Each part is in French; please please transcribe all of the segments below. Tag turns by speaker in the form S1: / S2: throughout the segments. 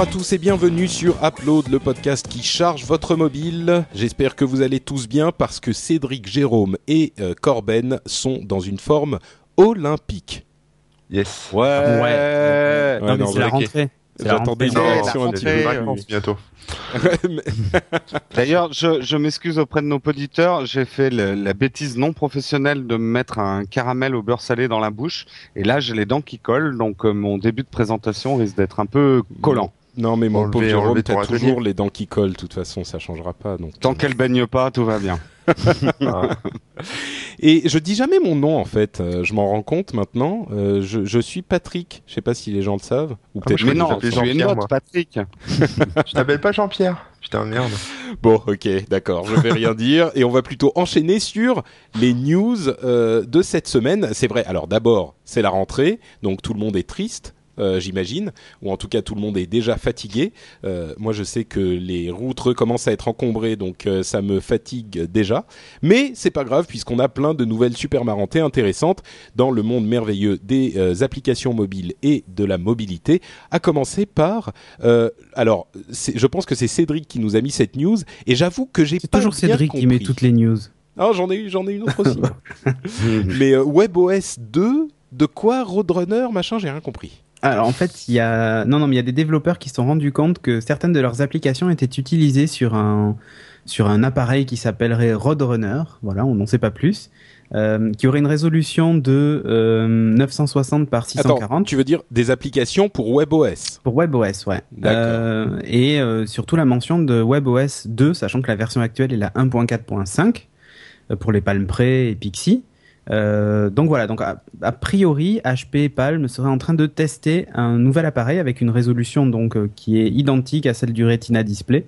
S1: Bonjour à tous et bienvenue sur Upload, le podcast qui charge votre mobile. J'espère que vous allez tous bien parce que Cédric, Jérôme et euh, Corben sont dans une forme olympique.
S2: Yes.
S3: Ouais.
S1: Ouais,
S3: non, mais
S1: non,
S3: c'est la rentrée.
S1: J'attendais une réaction un petit peu.
S2: vacances bientôt.
S4: D'ailleurs, je, je m'excuse auprès de nos auditeurs, j'ai fait le- la bêtise non professionnelle de me mettre un caramel au beurre salé dans la bouche, et là j'ai les dents qui collent, donc euh, mon début de présentation risque d'être un peu collant.
S1: Non mais mon pauvre Jérôme, t'as toujours les dents qui collent, de toute façon ça changera pas. Donc.
S4: Tant qu'elle baigne pas, tout va bien.
S2: Ah,
S1: Et je dis jamais mon nom en fait, euh, je m'en rends compte maintenant. Euh, je, je suis Patrick, je sais pas si les gens le savent. Ou
S2: Ah,
S1: peut-être
S2: moi,
S4: Mais
S2: je
S4: non,
S2: Jean-Pierre,
S4: notre
S2: moi.
S4: Patrick.
S2: je t'appelle pas Jean-Pierre. Putain, merde.
S1: Bon, ok, d'accord, je vais rien dire. Et on va plutôt enchaîner sur les news euh, de cette semaine. C'est vrai, alors d'abord, c'est la rentrée, donc tout le monde est triste. Euh, J'imagine, ou en tout cas tout le monde est déjà fatigué. Euh, moi, je sais que les routes recommencent à être encombrées, donc euh, ça me fatigue déjà. Mais c'est pas grave puisqu'on a plein de nouvelles super marrantes et intéressantes dans le monde merveilleux des applications mobiles et de la mobilité. À commencer par, alors, je pense que c'est Cédric qui nous a mis cette news et j'avoue que j'ai pas
S3: toujours Cédric qui met toutes les news.
S1: Ah, j'en ai eu, j'en ai une autre aussi. Mais euh, WebOS 2, de quoi Roadrunner, machin, j'ai rien compris.
S3: Alors en fait, il y a non non, mais il y a des développeurs qui se sont rendus compte que certaines de leurs applications étaient utilisées sur un sur un appareil qui s'appellerait Roadrunner. Voilà, on n'en sait pas plus. euh, qui aurait une résolution de euh, 960 par 640
S1: Attends, tu veux dire des applications pour WebOS?
S3: Pour WebOS, ouais. Euh, et euh, surtout la mention de WebOS 2, sachant que la version actuelle est la 1.4.5 euh, pour les Palm Pre et Pixie. Euh, donc voilà, donc a, a priori, HP Palm serait en train de tester un nouvel appareil avec une résolution donc euh, qui est identique à celle du Retina Display,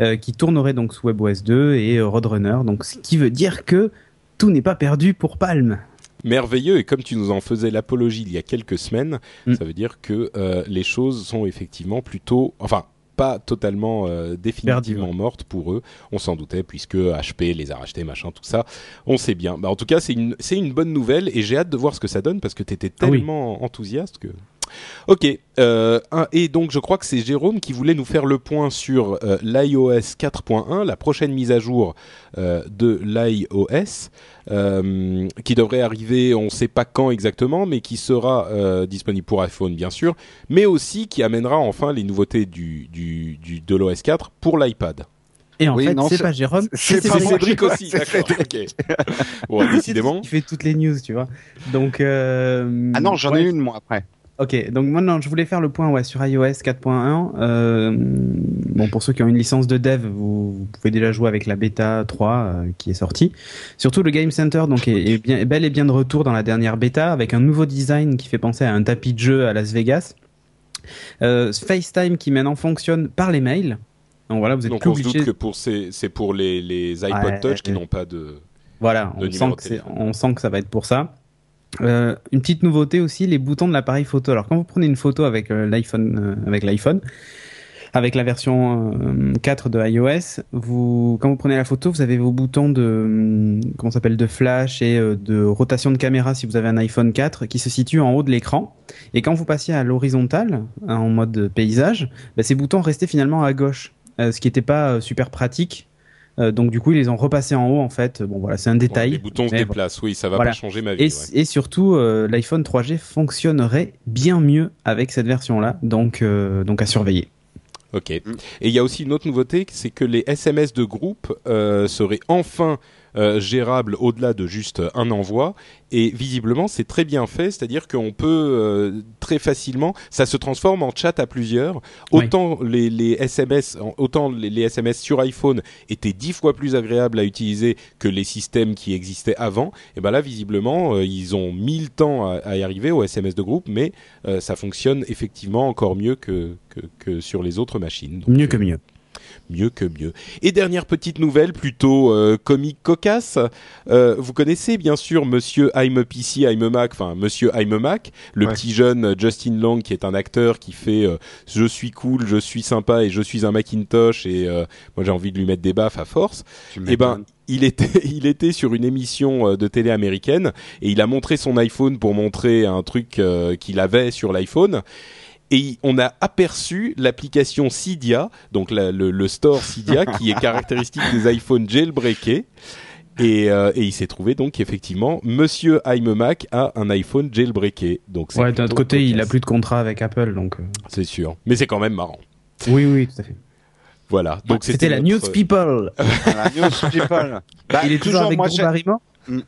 S3: euh, qui tournerait donc sous WebOS 2 et Roadrunner. Donc ce qui veut dire que tout n'est pas perdu pour Palm.
S1: Merveilleux, et comme tu nous en faisais l'apologie il y a quelques semaines,
S3: Mm.
S1: ça veut dire que les choses sont effectivement plutôt... Enfin, pas totalement euh, définitivement mortes pour eux. On s'en doutait puisque HP les a rachetés, machin, tout ça. On sait bien. Bah, en tout cas, c'est une, c'est une bonne nouvelle et j'ai hâte de voir ce que ça donne parce que tu étais
S3: Ah oui.
S1: tellement enthousiaste que... Ok, euh, et donc je crois que c'est Jérôme qui voulait nous faire le point sur euh, l'iOS 4.1, la prochaine mise à jour euh, de l'iOS, euh, qui devrait arriver, on ne sait pas quand exactement, mais qui sera euh, disponible pour iPhone bien sûr, mais aussi qui amènera enfin les nouveautés du, du, du- de l'OS 4 pour l'iPad.
S3: Et en
S4: Oui,
S3: fait, c'est pas Jérôme,
S4: c'est moi.
S1: Cédric aussi,
S4: C'est
S1: d'accord. ok. Bon, décidément.
S3: qui fait toutes les news, tu vois. Donc euh,
S4: Ah non, j'en
S3: ouais.
S4: ai une moi après.
S3: Ok, donc maintenant je voulais faire le point ouais, sur iOS 4.1. Euh, bon, pour ceux qui ont une licence de dev, vous, vous pouvez déjà jouer avec la bêta 3 euh, qui est sortie. Surtout le Game Center donc est, est bien, est bel et bien de retour dans la dernière bêta avec un nouveau design qui fait penser à un tapis de jeu à Las Vegas. Euh, FaceTime qui maintenant fonctionne par les mails. Donc voilà, vous êtes
S1: Donc
S3: plus
S1: on se doute que pour ces- c'est pour les, les iPod
S3: Ouais,
S1: Touch qui n'ont pas de...
S3: Voilà,
S1: de
S3: sent, que on sent que ça va être pour ça. Euh, une petite nouveauté aussi, les boutons de l'appareil photo. Alors quand vous prenez une photo avec euh, l'iPhone, euh, avec l'iPhone, avec la version euh, 4 de iOS, quand vous prenez la photo, vous avez vos boutons de, comment s'appelle, de flash et de rotation de caméra si vous avez un iPhone 4 qui se situe en haut de l'écran. Et quand vous passiez à l'horizontale, hein, en mode paysage, bah, ces boutons restaient finalement à gauche, ce qui n'était pas super pratique. Euh, donc du coup, ils les ont repassés en haut en fait. Bon voilà, c'est un détail.
S1: les boutons se déplacent, oui, ça va
S3: Voilà.
S1: pas changer ma vie.
S3: et,
S1: ouais.
S3: et surtout, euh, l'iPhone 3G fonctionnerait bien mieux avec cette version-là, donc, euh, donc à surveiller.
S1: Ok. Et il y a aussi une autre nouveauté, c'est que les SMS de groupe euh, seraient enfin euh, gérables au-delà de juste un envoi. Et visiblement, c'est très bien fait, c'est-à-dire qu'on peut euh, très facilement, ça se transforme en chat à plusieurs.
S3: Oui.
S1: Autant les, les SMS, autant les, les SMS sur iPhone étaient dix fois plus agréables à utiliser que les systèmes qui existaient avant. Et ben là, visiblement, euh, ils ont mis le temps à, à y arriver au SMS de groupe, mais ça fonctionne effectivement encore mieux que, que, que sur les autres machines. Donc,
S3: Mieux que mieux.
S1: Mieux que mieux. Et dernière petite nouvelle, plutôt euh, comique cocasse. Euh, vous connaissez bien sûr Monsieur I'm a PC, I'm a Mac, enfin Monsieur I'm a Mac, le
S2: Ouais.
S1: petit jeune euh, Justin Long qui est un acteur qui fait euh, je suis cool, je suis sympa et je suis un Macintosh et moi j'ai envie de lui mettre des baffes à force.
S4: Tu
S1: Eh ben, il était, il était sur une émission de télé américaine et il a montré son iPhone pour montrer un truc qu'il avait sur l'iPhone. Et on a aperçu l'application Cydia, donc la- le, le store Cydia, qui est caractéristique des iPhones jailbreakés. Et, euh, et il s'est trouvé donc qu'effectivement, Monsieur iMac a un iPhone jailbreaké. Donc
S3: Ouais, d'un autre côté, il a plus de contrat avec Apple, donc. euh,
S1: C'est sûr, mais c'est quand même marrant.
S3: Oui, oui, tout à fait.
S1: Voilà. Donc
S3: C'était la News
S1: notre-
S3: People.
S4: Voilà, News People. Bah,
S3: il est toujours avec
S4: moi,
S3: Drew
S4: j'ai-
S3: Barrymore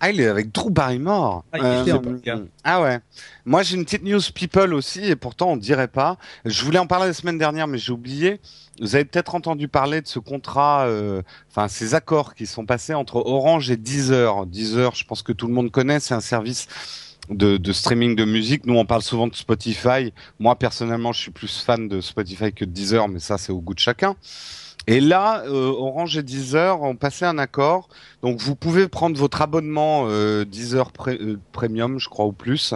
S4: Ah, il est avec Drew Barrymore.
S3: Ah,
S4: Euh,
S3: le gars.
S4: ah ouais. Moi, j'ai une petite news people aussi, et pourtant on dirait pas. Je voulais en parler la semaine dernière, mais j'ai oublié. Vous avez peut-être entendu parler de ce contrat, euh, enfin ces accords qui sont passés entre Orange et Deezer. Deezer, je pense que tout le monde connaît, c'est un service de, de streaming de musique. Nous, on parle souvent de Spotify. Moi, personnellement, je suis plus fan de Spotify que de Deezer, mais ça, c'est au goût de chacun. Et là, euh, Orange et Deezer ont passé un accord. Donc, vous pouvez prendre votre abonnement euh, Deezer euh, Premium, je crois, ou plus,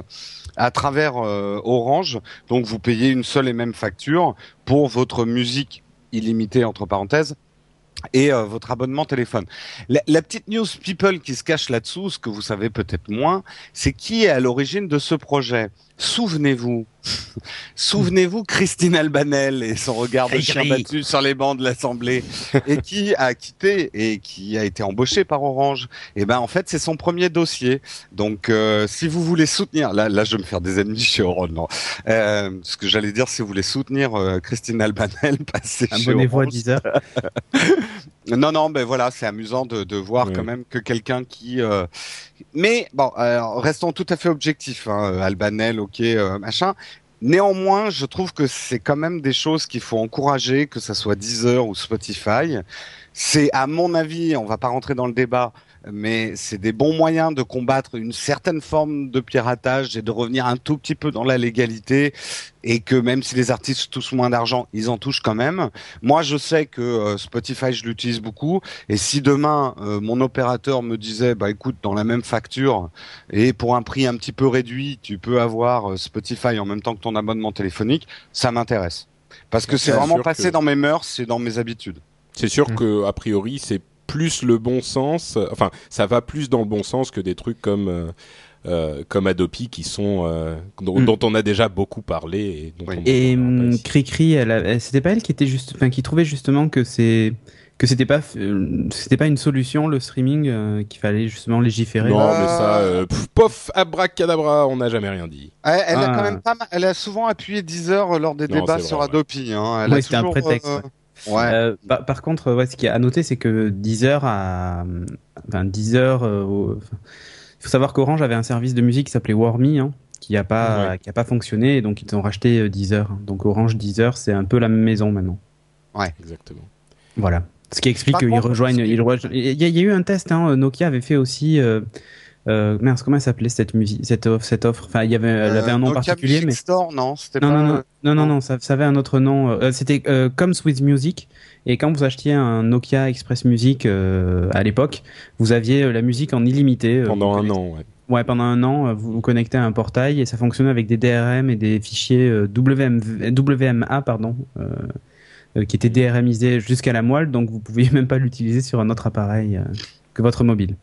S4: à travers euh, Orange. Donc, vous payez une seule et même facture pour votre musique illimitée, entre parenthèses, et euh, votre abonnement téléphone. La, la petite news people qui se cache là-dessous, ce que vous savez peut-être moins, c'est qui est à l'origine de ce projet. Souvenez-vous, souvenez-vous Christine Albanel et son regard de chien battu sur les bancs de l'Assemblée et qui a quitté et qui a été embauchée par Orange. Et ben en fait c'est son premier dossier. Donc euh, si vous voulez soutenir, là là je vais me faire des ennemis chez Orange. Non. Euh, ce que j'allais dire, si vous voulez soutenir euh, Christine Albanel, passez chez Orange.
S3: Abonnez-vous à 10
S4: Non, non, ben voilà, c'est amusant de, de voir
S1: Ouais.
S4: quand même que quelqu'un qui. euh, Mais bon, alors, restons tout à fait objectifs. Hein, Albanel, ok, euh, machin. Néanmoins, je trouve que c'est quand même des choses qu'il faut encourager, que ça soit Deezer ou Spotify. C'est, à mon avis, on va pas rentrer dans le débat, mais c'est des bons moyens de combattre une certaine forme de piratage et de revenir un tout petit peu dans la légalité et que même si les artistes touchent moins d'argent, ils en touchent quand même. Moi, je sais que euh, Spotify, je l'utilise beaucoup et si demain euh, mon opérateur me disait, bah écoute, dans la même facture et pour un prix un petit peu réduit, tu peux avoir euh, Spotify en même temps que ton abonnement téléphonique, ça m'intéresse. Parce que c'est vraiment passé
S1: que-
S4: dans mes mœurs et dans mes habitudes.
S1: C'est sûr
S3: Mm.
S1: que a priori c'est plus le bon sens. Enfin, ça va plus dans le bon sens que des trucs comme euh, euh, comme Adopi qui sont euh, dont,
S3: Mm.
S1: dont on a déjà beaucoup parlé et dont
S4: Oui.
S1: on
S3: Et hum. Cricri, elle, elle- c'était pas elle qui était juste, enfin, qui trouvait justement que c'est que c'était pas euh, c'était pas une solution le streaming euh, qu'il fallait justement légiférer?
S1: Non, mais ça, euh, pff, pof, abracadabra, on n'a jamais rien dit.
S4: Elle, elle a
S3: Ah.
S4: quand même pas mal- elle a souvent appuyé Deezer lors des
S1: Non,
S4: débats sur
S1: vrai, ouais.
S4: Adopi. Hein. Elle
S3: Ouais,
S4: a
S3: c'était un prétexte,
S4: euh,
S3: ouais.
S4: ouais.
S3: Euh, par, par contre, ouais, ce qu'il y a à noter, c'est que Deezer a, enfin Deezer, euh, au- il faut savoir qu'Orange avait un service de musique qui s'appelait Warmy, hein, qui a pas,
S1: Ouais.
S3: qui a pas fonctionné, et donc ils ont racheté euh, Deezer. Donc Orange Deezer, c'est un peu la même maison maintenant.
S1: Exactement.
S3: Voilà. Ce qui explique qu'ils rejoignent,
S4: ce qui-
S3: ils rejoignent- Il y, a- il y a eu un test. Hein, Nokia avait fait aussi. Euh, euh, mince, comment elle s'appelait cette musique, cette offre, cette offre? Enfin, il y avait, elle avait un nom
S4: Euh,
S3: particulier, mais
S4: Store, non, c'était
S3: non,
S4: pas.
S3: non, non, non, non,
S4: non.
S3: ça, ça avait un autre nom. Euh, C'était euh, Comes with Music. Et quand vous achetiez un Nokia Express Music euh, à l'époque, vous aviez la musique en illimité. euh,
S1: Pendant un an, ouais.
S3: Ouais, pendant un an, vous vous connectez à un portail et ça fonctionnait avec des DRM et des fichiers euh, WM, WMA, pardon, euh, euh, qui étaient DRMisés jusqu'à la moelle, donc vous pouviez même pas l'utiliser sur un autre appareil euh, que votre mobile.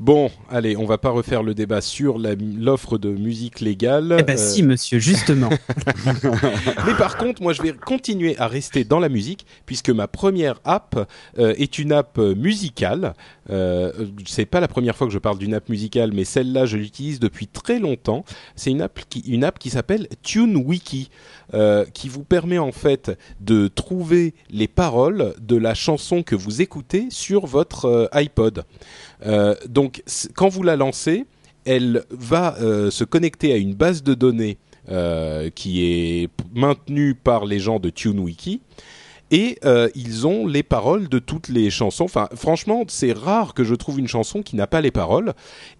S1: Bon, allez, on va pas refaire le débat sur l'offre de musique légale.
S3: Eh ben
S1: Euh,
S3: si, monsieur, justement.
S1: Mais par contre, moi, je vais continuer à rester dans la musique puisque ma première app euh, est une app euh, musicale. Euh, c'est pas la première fois que je parle d'une app musicale, mais celle-là, je l'utilise depuis très longtemps. C'est une app qui, une app qui s'appelle TuneWiki, euh, qui vous permet en fait de trouver les paroles de la chanson que vous écoutez sur votre euh, iPod. Euh, donc, quand vous la lancez, elle va se connecter à une base de données qui est maintenue par les gens de TuneWiki. Et euh, ils ont les paroles de toutes les chansons. Enfin, franchement, c'est rare que je trouve une chanson qui n'a pas les paroles.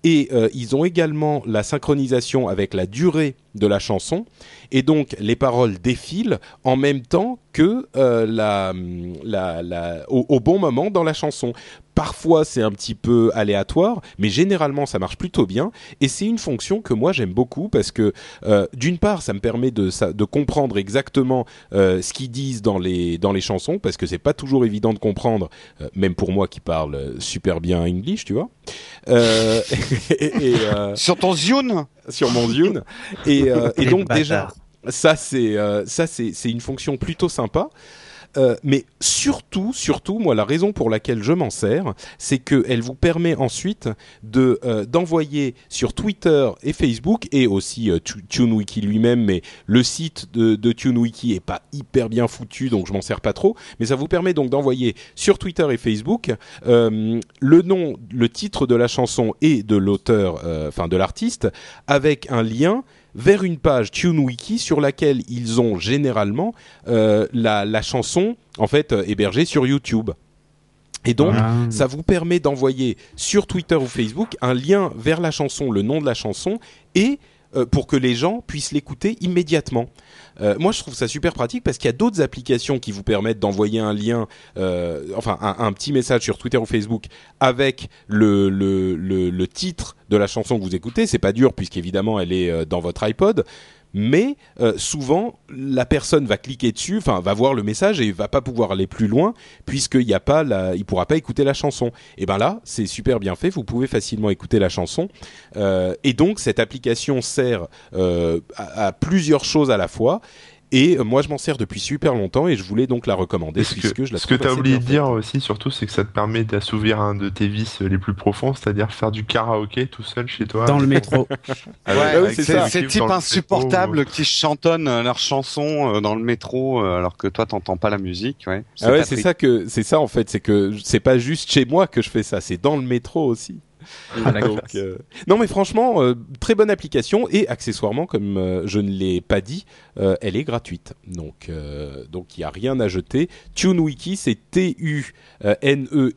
S1: Et euh, ils ont également la synchronisation avec la durée de la chanson. Et donc, les paroles défilent en même temps que euh, la, la, au bon moment dans la chanson. Parfois, c'est un petit peu aléatoire, mais généralement, ça marche plutôt bien. Et c'est une fonction que moi, j'aime beaucoup parce que, euh, d'une part, ça me permet de, ça, de comprendre exactement euh, ce qu'ils disent dans les, dans les chansons, parce que c'est pas toujours évident de comprendre, euh, même pour moi qui parle super bien English, tu vois. Euh, et, et, euh,
S4: Sur ton Zune
S1: sur mon Zune. Et, euh, donc déjà, ça c'est euh, ça c'est c'est une fonction plutôt sympa. Euh, mais surtout, surtout, moi, la raison pour laquelle je m'en sers, c'est qu'elle vous permet ensuite euh, d'envoyer sur Twitter et Facebook et aussi euh, Tu- TuneWiki lui-même, mais le site de, de TuneWiki est pas hyper bien foutu, donc je m'en sers pas trop. Mais ça vous permet donc d'envoyer sur Twitter et Facebook le nom, le titre de la chanson et de l'auteur, enfin de l'artiste, avec un lien vers une page TuneWiki sur laquelle ils ont généralement euh, la, la chanson en fait euh, hébergée sur YouTube. Et donc,
S3: Ah.
S1: ça vous permet d'envoyer sur Twitter ou Facebook un lien vers la chanson, le nom de la chanson, et euh, pour que les gens puissent l'écouter immédiatement. Euh, moi, je trouve ça super pratique parce qu'il y a d'autres applications qui vous permettent d'envoyer un lien, euh, enfin un, petit message sur Twitter ou Facebook avec le, le, le, le titre de la chanson que vous écoutez. C'est pas dur puisqu'évidemment elle est euh, dans votre iPod. Mais euh, souvent, la personne va cliquer dessus, enfin va voir le message et va pas pouvoir aller plus loin puisqu'il y a pas la, il pourra pas écouter la chanson. Et ben là, c'est super bien fait. Vous pouvez facilement écouter la chanson. Euh, et donc cette application sert euh, à plusieurs choses à la fois. Et euh, moi, je m'en sers depuis super longtemps et je voulais donc la recommander
S2: ce
S1: puisque
S2: que,
S1: je la
S2: ce que tu as oublié de dire aussi, surtout, c'est que ça te permet d'assouvir un de tes vices les plus profonds, c'est-à-dire faire du karaoké tout seul chez toi.
S3: Dans le métro.
S1: Ouais, c'est.
S4: Ces types insupportables qui chantonnent euh, leurs chansons euh, dans le métro alors que toi t'entends pas la musique. Ouais.
S1: Ah ouais, c'est ça que c'est ça en fait, c'est que c'est pas juste chez moi que je fais ça, c'est dans le métro aussi. Donc, euh, Non mais franchement, euh, très bonne application et accessoirement, comme euh, je ne l'ai pas dit, elle est gratuite. Donc donc il y a rien à jeter. TuneWiki, c'est T U N E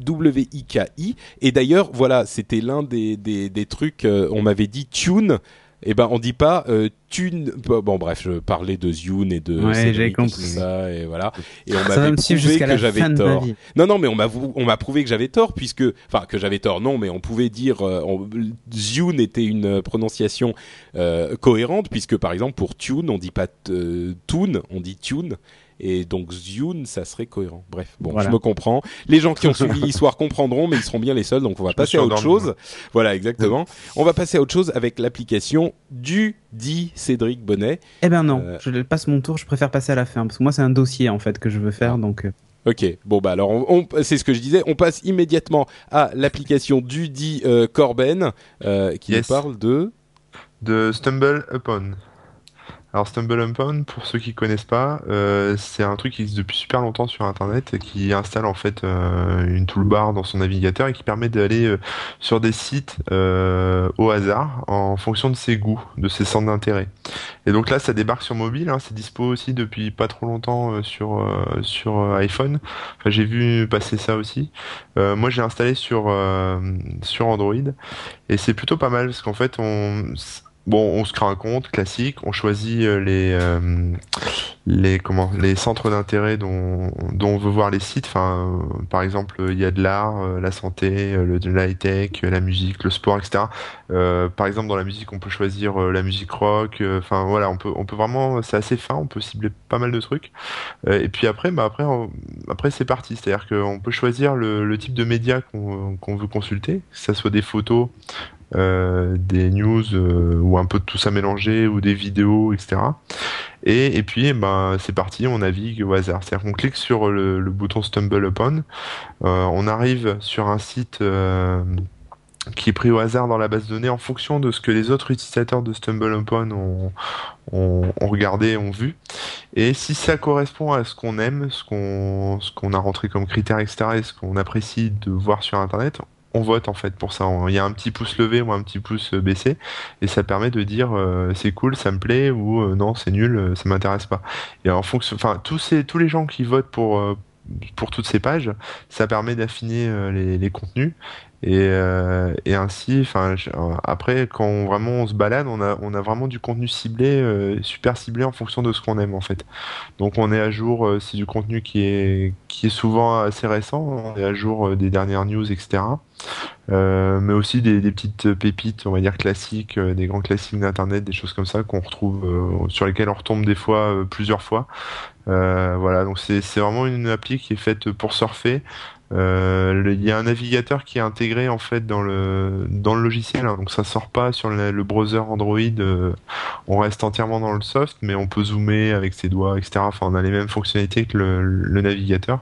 S1: W I K I et d'ailleurs voilà, c'était l'un des, des des trucs. on m'avait dit tune. Eh ben, on dit pas euh, tune. Bon, bref, je parlais de Zune et de
S3: Ouais, j'ai
S1: et tout
S3: compris.
S1: ça et voilà. Et on m'avait prouvé que j'avais tort. Non, non, mais on m'a on m'a prouvé que j'avais tort puisque, enfin, que j'avais tort. Non, mais on pouvait dire euh, on- Zune était une euh, prononciation euh, cohérente puisque, par exemple, pour tune, on dit pas euh, tune, on dit tune. Et donc Zune, ça serait cohérent. Bref, bon,
S3: Voilà.
S1: je me comprends. Les gens qui ont suivi l'histoire comprendrons, mais ils seront bien les seuls. Donc on va
S2: Je
S1: passer à autre chose. Voilà, exactement. On va passer à autre chose avec l'application du dit Cédric Bonnet.
S3: Eh ben non,
S1: Euh.
S3: je passe mon tour, je préfère passer à la fin, parce que moi c'est un dossier en fait que je veux faire, donc euh,
S1: Ok, bon bah alors on, on- c'est ce que je disais, on passe immédiatement à l'application du dit euh, Corben euh, qui
S2: Yes.
S1: nous parle de
S2: de Stumble Upon. Alors Stumble Upon, pour ceux qui connaissent pas, euh, c'est un truc qui existe depuis super longtemps sur Internet et qui installe en fait euh, une toolbar dans son navigateur et qui permet d'aller euh, sur des sites au hasard en fonction de ses goûts, de ses centres d'intérêt. Et donc là, ça débarque sur mobile, hein, c'est dispo aussi depuis pas trop longtemps sur sur iPhone. Enfin, j'ai vu passer ça aussi. Moi, j'ai installé sur sur Android et c'est plutôt pas mal parce qu'en fait, on bon, on se crée un compte classique, on choisit euh, les euh, les comment les centres d'intérêt dont, dont on veut voir les sites. Enfin, euh, par exemple, il y a de l'art, la santé, le de la high tech, la musique, le sport, etc. par exemple, dans la musique, on peut choisir la musique rock. Enfin, voilà, on peut on peut vraiment, c'est assez fin, on peut cibler pas mal de trucs. et puis après, bah après après c'est parti. C'est-à-dire qu'on peut choisir le, le type de média qu'on qu'on veut consulter, que ça soit des photos, euh, des news euh, ou un peu de tout ça mélangé ou des vidéos, etc. Et, puis, ben, c'est parti, on navigue au hasard. C'est-à-dire qu'on clique sur le, bouton Stumble Upon, euh, on arrive sur un site qui est pris au hasard dans la base de données en fonction de ce que les autres utilisateurs de StumbleUpon ont, ont, ont regardé, ont vu. Et si ça correspond à ce qu'on aime, ce qu'on ce qu'on a rentré comme critère, etc., et ce qu'on apprécie de voir sur Internet, on vote en fait pour ça. Il y a un petit pouce levé ou un petit pouce euh, baissé et ça permet de dire euh, c'est cool, ça me plaît ou euh, non c'est nul, ça m'intéresse pas. Et en fonction, enfin tous ces tous les gens qui votent pour pour toutes ces pages, ça permet d'affiner les, les, contenus et, euh, et ainsi, enfin, après, quand vraiment on se balade, on a, on a vraiment du contenu ciblé, euh, super ciblé en fonction de ce qu'on aime en fait. Donc on est à jour, euh, c'est du contenu qui est, qui est souvent assez récent, on est à jour des dernières news, etc. mais aussi des, des, petites pépites, on va dire classiques, des grands classiques d'internet, des choses comme ça qu'on retrouve, sur lesquelles on retombe des fois, plusieurs fois. voilà, donc c'est vraiment une appli qui est faite pour surfer. Euh, il y a un navigateur qui est intégré en fait dans le dans le logiciel, hein, donc ça sort pas sur le, browser Android. Euh, on reste entièrement dans le soft, mais on peut zoomer avec ses doigts, etc. Enfin, on a les mêmes fonctionnalités que le, navigateur.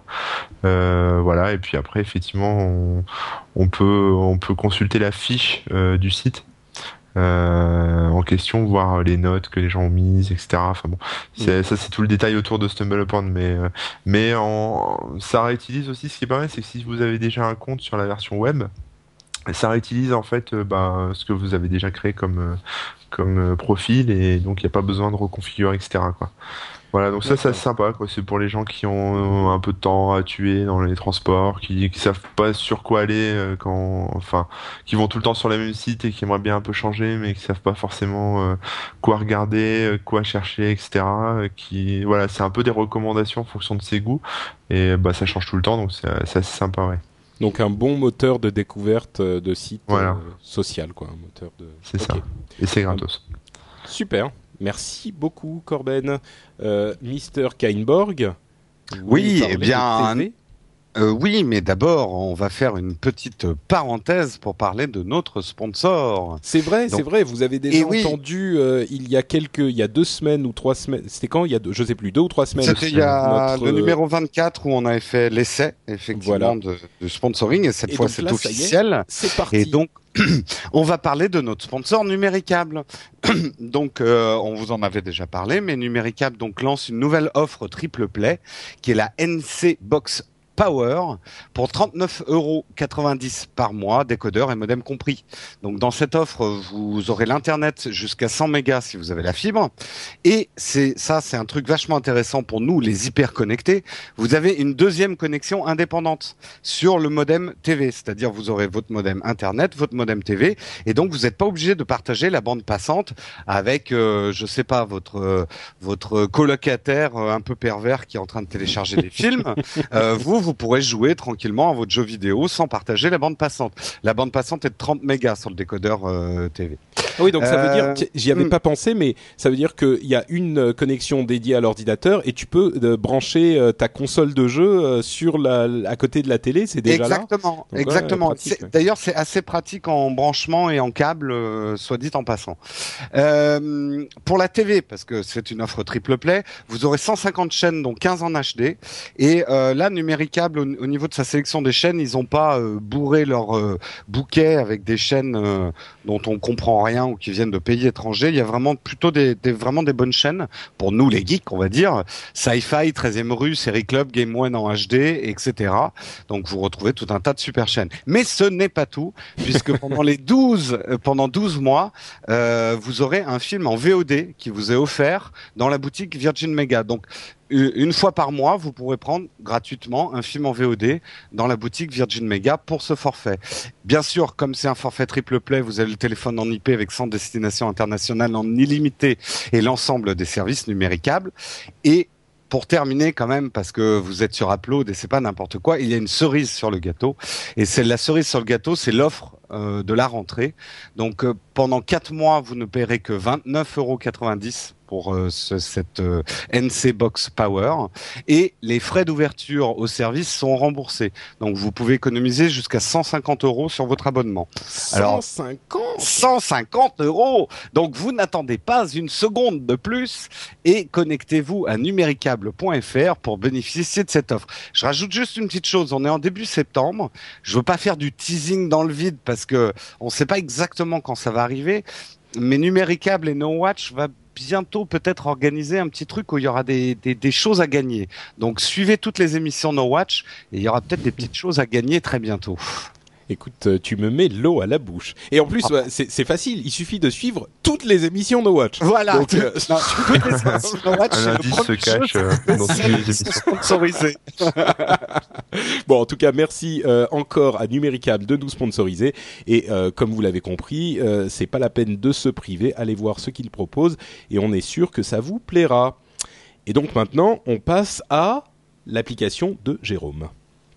S2: Euh, voilà. Et puis après, effectivement, on, on, peut on peut consulter la fiche du site euh, en question, voir les notes que les gens ont mises, etc. Enfin bon, mm. ça c'est tout le détail autour de StumbleUpon, mais euh, mais en, ça réutilise aussi. Ce qui est pas mal, c'est que si vous avez déjà un compte sur la version web, ça réutilise en fait euh, bah, ce que vous avez déjà créé comme comme profil et donc il n'y a pas besoin de reconfigurer, etc. Quoi. Voilà, donc ça, c'est sympa, quoi. C'est pour les gens qui ont un peu de temps à tuer dans les transports, qui, qui savent pas sur quoi aller euh, quand, enfin, qui vont tout le temps sur les mêmes sites et qui aimeraient bien un peu changer, mais qui savent pas forcément euh, quoi regarder, euh, quoi chercher, etc. Qui, voilà, c'est un peu des recommandations en fonction de ses goûts et bah ça change tout le temps, donc c'est assez sympa, ouais.
S1: Donc un bon moteur de découverte de site social, quoi, un moteur de.
S2: C'est ça. Et c'est gratos.
S1: Super. Merci beaucoup, Corben. Euh, Mister Kainborg.
S4: Oui, eh bien, euh, oui, mais d'abord, on va faire une petite parenthèse pour parler de notre sponsor.
S1: C'est vrai, c'est vrai. Vous avez déjà eh entendu euh, il y a quelques, il y a deux semaines ou trois semaines. C'était quand? Il y a, deux, je sais plus, deux ou trois semaines.
S4: C'était il y a le numéro 24 où on avait fait l'essai effectivement de, sponsoring et cette fois c'est officiel.
S1: C'est parti.
S4: Et donc on va parler de notre sponsor Numéricable. donc, euh, on vous en avait déjà parlé, mais Numéricable donc lance une nouvelle offre triple play qui est la NC Box Power pour 39,90 euros par mois, décodeur et modem compris. Donc dans cette offre, vous aurez l'internet jusqu'à 100 mégas si vous avez la fibre. Et c'est ça, c'est un truc vachement intéressant pour nous, les hyper connectés. Vous avez une deuxième connexion indépendante sur le modem TV, c'est-à-dire vous aurez votre modem internet, votre modem TV, et donc vous n'êtes pas obligé de partager la bande passante avec, euh, je sais pas, votre euh, votre colocataire euh, un peu pervers qui est en train de télécharger des films. Euh, vous vous pourrez jouer tranquillement à votre jeu vidéo sans partager la bande passante. La bande passante est de 30 mégas sur le décodeur euh, TV.
S1: Ah oui, donc ça veut dire, euh, j'y avais hmm. pas pensé, mais ça veut dire qu'il y a une euh, connexion dédiée à l'ordinateur et tu peux brancher ta console de jeu sur la, à côté de la télé, c'est déjà
S4: exactement, là. exactement, exactement. D'ailleurs, c'est assez pratique en branchement et en câble, soit dit en passant. pour la TV, parce que c'est une offre triple play, vous aurez 150 chaînes, dont 15 en HD, et là, numérique au, niveau de sa sélection des chaînes, ils n'ont pas euh, bourré leur euh, bouquet avec des chaînes euh, dont on comprend rien ou qui viennent de pays étrangers. Il y a vraiment plutôt des, vraiment des bonnes chaînes pour nous les geeks, on va dire. Sci-Fi, 13e rue, Série Club, Game One en HD, etc. Donc vous retrouvez tout un tas de super chaînes. Mais ce n'est pas tout, puisque pendant les 12 pendant 12 mois, vous aurez un film en VOD qui vous est offert dans la boutique Virgin Mega. Donc une fois par mois, vous pourrez prendre gratuitement un film en VOD dans la boutique Virgin Mega pour ce forfait. Bien sûr, comme c'est un forfait triple play, vous avez le téléphone en IP avec 100 destinations internationales en illimité et l'ensemble des services numéricables. Et pour terminer quand même, parce que vous êtes sur Upload et c'est pas n'importe quoi, il y a une cerise sur le gâteau. Et c'est la cerise sur le gâteau, c'est l'offre euh, de la rentrée. Donc euh, pendant quatre mois, vous ne paierez que 29,90 euros pour euh, ce, cette euh, NC Box Power et les frais d'ouverture au service sont remboursés. Donc vous pouvez économiser jusqu'à 150 euros sur votre abonnement.
S1: Alors 150
S4: 150 euros. Donc vous n'attendez pas une seconde de plus et connectez-vous à numéricable.fr pour bénéficier de cette offre. Je rajoute juste une petite chose. On est en début septembre. Je veux pas faire du teasing dans le vide parce que on sait pas exactement quand ça va arriver. Mais Numéricable et No Watch va bientôt peut-être organiser un petit truc où il y aura des, des, des, choses à gagner. Donc suivez toutes les émissions No Watch et il y aura peut-être des petites choses à gagner très bientôt.
S1: Écoute, euh, tu me mets l'eau à la bouche. Et en plus, ah. c'est facile. Il suffit de suivre toutes les émissions No Watch.
S4: Voilà. Donc, euh... non,
S2: no Watch, un indice se cache euh, dans toutes les émissions.
S4: Sponsorisé.
S1: bon, en tout cas, merci euh, encore à Numéricable de nous sponsoriser. Et euh, comme vous l'avez compris, euh, c'est pas la peine de se priver. Allez voir ce qu'il propose et on est sûr que ça vous plaira. Et donc maintenant, on passe à l'application de Jérôme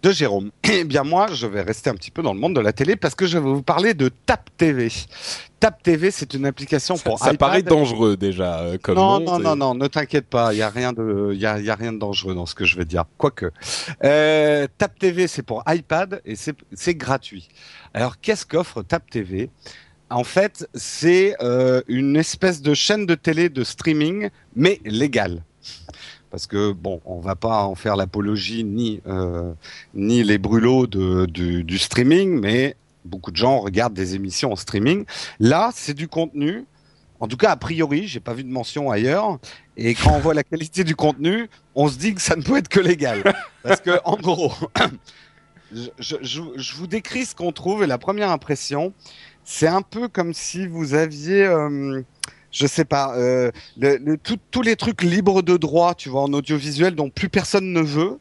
S4: de Jérôme. Eh bien moi, je vais rester un petit peu dans le monde de la télé parce que je vais vous parler de Tap TV. Tap TV, c'est une application
S1: ça,
S4: pour
S1: ça paraît dangereux déjà euh, comme
S4: non. Non, non, non, ne t'inquiète pas, il y a rien de, il y a, y a, rien de dangereux dans ce que je vais dire. Quoique, euh, Tap TV, c'est pour iPad et c'est gratuit. Alors, qu'est-ce qu'offre Tap TV en fait, c'est euh, une espèce de chaîne de télé de streaming, mais légale parce que bon, on va pas en faire l'apologie ni euh, ni les brûlots du, streaming, mais beaucoup de gens regardent des émissions en streaming. Là, c'est du contenu. En tout cas, a priori, j'ai pas vu de mention ailleurs. Et quand on voit la qualité du contenu, on se dit que ça ne peut être que légal, parce que en gros, je, vous décris ce qu'on trouve et la première impression, c'est un peu comme si vous aviez euh, je sais pas, euh, le, le, tout, tous les trucs libres de droit, tu vois, en audiovisuel dont plus personne ne veut,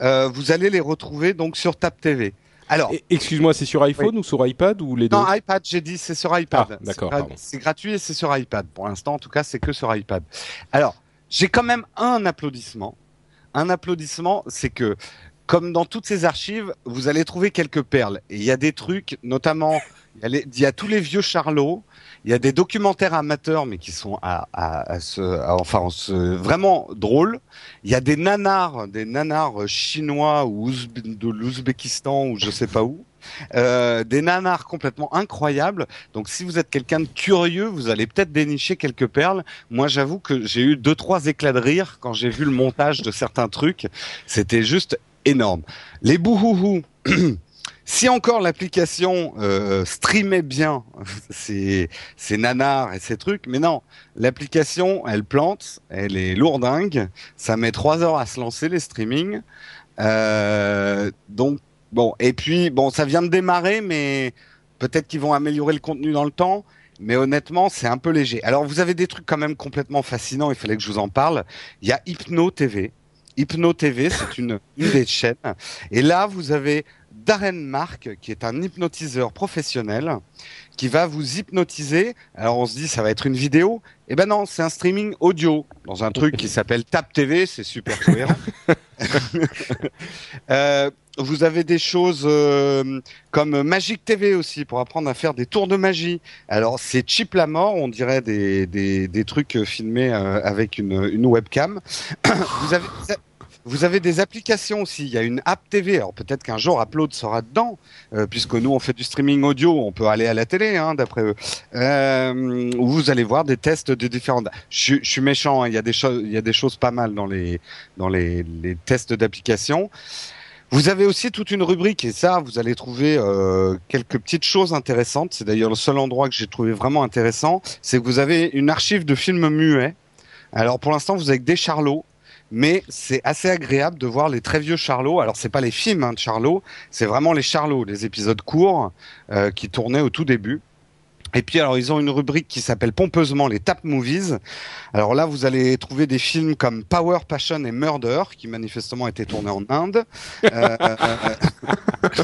S4: euh, vous allez les retrouver donc sur Tap TV. Alors,
S1: excuse-moi, c'est sur iPhone oui. ou sur iPad ou les deux
S4: Non, iPad, j'ai dit, c'est sur iPad.
S1: Ah, d'accord.
S4: C'est gratuit et c'est sur iPad. Pour l'instant, en tout cas, c'est que sur iPad. Alors, j'ai quand même un applaudissement. Un applaudissement, c'est que comme dans toutes ces archives, vous allez trouver quelques perles. Et il y a des trucs, notamment, il y y a tous les vieux Charlots. Il y a des documentaires amateurs, mais qui sont à, à, à ce, enfin, vraiment drôles. Il y a des nanars, des nanars chinois ou de l'Ouzbékistan ou je sais pas où. Euh, des nanars complètement incroyables. Donc, si vous êtes quelqu'un de curieux, vous allez peut-être dénicher quelques perles. Moi, j'avoue que j'ai eu deux trois éclats de rire quand j'ai vu le montage de certains trucs. C'était juste énorme. Les bouhouhou. Si encore l'application euh, streamait bien ces, nanars et ces trucs, mais non, l'application, elle plante, elle est lourdingue, ça met trois heures à se lancer les streamings. Euh, donc bon, et puis bon, ça vient de démarrer, mais peut-être qu'ils vont améliorer le contenu dans le temps. Mais honnêtement, c'est un peu léger. Alors, vous avez des trucs quand même complètement fascinants. Il fallait que je vous en parle. Il y a Hypno TV. Hypno TV, c'est une, une des chaînes. Et là, vous avez Darren Mark, qui est un hypnotiseur professionnel, qui va vous hypnotiser. Alors on se dit ça va être une vidéo. Eh ben non, c'est un streaming audio dans un truc qui s'appelle Tap TV, c'est super cohérent. euh, vous avez des choses euh, comme Magic TV aussi pour apprendre à faire des tours de magie. Alors c'est cheap la mort, on dirait des, des, des trucs filmés euh, avec une, une webcam. vous avez vous avez des applications aussi. Il y a une app TV. Alors peut-être qu'un jour Upload sera dedans, euh, puisque nous on fait du streaming audio. On peut aller à la télé, hein, d'après eux. Euh, où vous allez voir des tests de différentes. Je, suis méchant. Hein, il y a des choses, il y a des choses pas mal dans les dans les, tests d'application. Vous avez aussi toute une rubrique et ça, vous allez trouver euh, quelques petites choses intéressantes. C'est d'ailleurs le seul endroit que j'ai trouvé vraiment intéressant, c'est que vous avez une archive de films muets. Alors pour l'instant, vous avez que des charlots mais c'est assez agréable de voir les très vieux Charlots. Alors c'est pas les films hein, de Charlot, c'est vraiment les Charlots, les épisodes courts euh, qui tournaient au tout début. Et puis alors ils ont une rubrique qui s'appelle pompeusement les Tap Movies. Alors là vous allez trouver des films comme Power, Passion et Murder qui manifestement étaient tournés en Inde. Euh,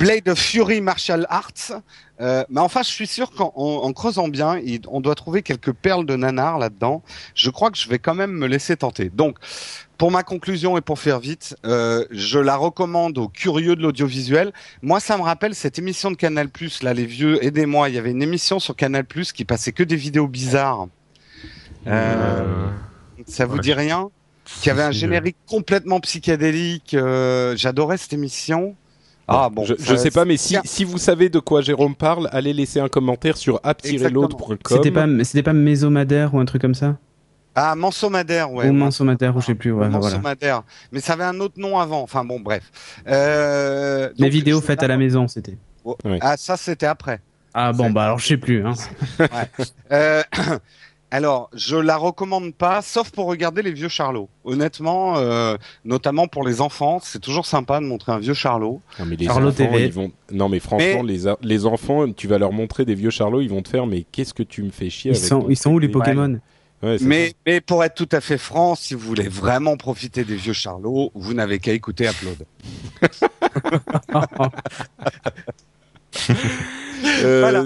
S4: Blade of Fury Martial Arts. Euh, mais enfin je suis sûr qu'en en, creusant bien on doit trouver quelques perles de nanar là-dedans. Je crois que je vais quand même me laisser tenter. Donc pour ma conclusion et pour faire vite, euh, je la recommande aux curieux de l'audiovisuel. Moi, ça me rappelle cette émission de Canal+, là, les vieux, aidez-moi. Il y avait une émission sur Canal+, qui passait que des vidéos bizarres. Euh, euh ça vous dit rien? Qui avait un générique complètement psychédélique. Euh, j'adorais cette émission.
S1: Ah bon, je, je sais pas, mais si, si vous savez de quoi Jérôme parle, allez laisser un commentaire sur app-load.com.
S3: C'était pas, c'était pas Mésomadaire ou un truc comme ça
S4: ah, Mansomadaire, ouais.
S3: Ou Mansomadaire, ou je sais plus. Ouais,
S4: Mansomadaire. Mais ça avait un autre nom avant. Enfin bon, bref. Euh,
S3: Les vidéos faites à la maison, c'était.
S4: Oh, ah, ça, c'était après.
S3: Ah bon, bah alors je sais plus. Hein. ouais.
S4: euh, alors, je la recommande pas, sauf pour regarder les vieux Charlots. Honnêtement, euh, notamment pour les enfants, c'est toujours sympa de montrer un vieux Charlot.
S1: Non mais les enfants, Ils vont... Non mais franchement, Les, les enfants, tu vas leur montrer des vieux Charlots, ils vont te faire, mais qu'est-ce que tu me fais chier
S3: ils sont... Ils sont où les Pokémon
S4: mais, mais pour être tout à fait franc, si vous voulez vraiment profiter des vieux Charlots, vous n'avez qu'à écouter Upload.
S1: euh, voilà.